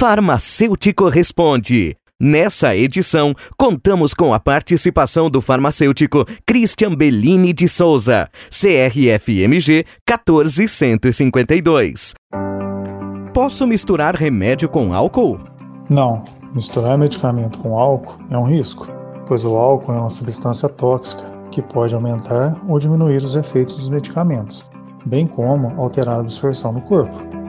Farmacêutico Responde. Nessa edição, contamos com a participação do farmacêutico Christian Bellini de Souza, CRFMG 14152. Posso misturar remédio com álcool? Não, misturar medicamento com álcool é um risco, pois o álcool é uma substância tóxica que pode aumentar ou diminuir os efeitos dos medicamentos, bem como alterar a absorção no corpo.